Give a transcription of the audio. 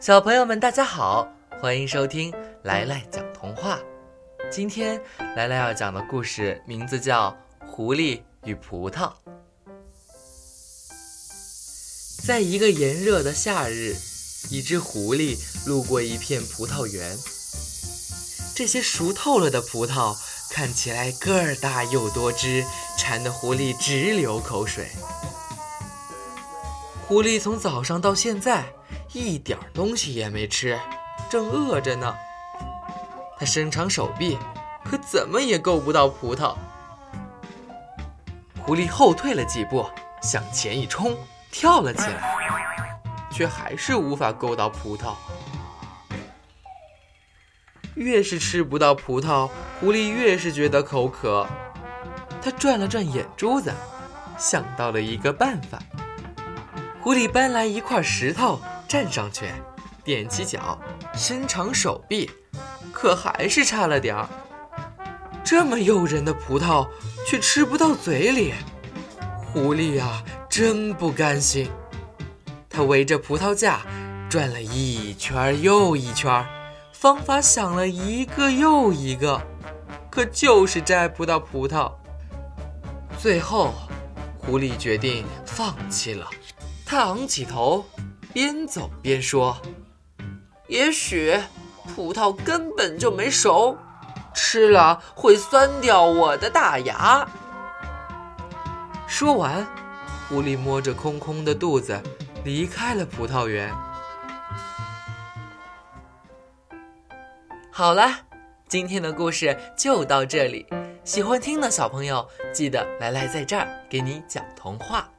小朋友们，大家好，欢迎收听来来讲童话。今天来来要讲的故事名字叫《狐狸与葡萄》。在一个炎热的夏日，一只狐狸路过一片葡萄园。这些熟透了的葡萄看起来个儿大又多汁，馋得狐狸直流口水。狐狸从早上到现在一点东西也没吃，正饿着呢。它伸长手臂，可怎么也够不到葡萄。狐狸后退了几步，向前一冲，跳了起来，却还是无法够到葡萄。越是吃不到葡萄，狐狸越是觉得口渴。它转了转眼珠子，想到了一个办法。狐狸搬来一块石头，站上去，踮起脚，伸长手臂，可还是差了点儿。这么诱人的葡萄，却吃不到嘴里，狐狸呀，真不甘心。它围着葡萄架转了一圈又一圈，方法想了一个又一个，可就是摘不到葡萄。最后，狐狸决定放弃了。他昂起头，边走边说：“也许葡萄根本就没熟，吃了会酸掉我的大牙。”说完，狐狸摸着空空的肚子离开了葡萄园。好了，今天的故事就到这里。喜欢听的小朋友，记得来来在这儿给你讲童话。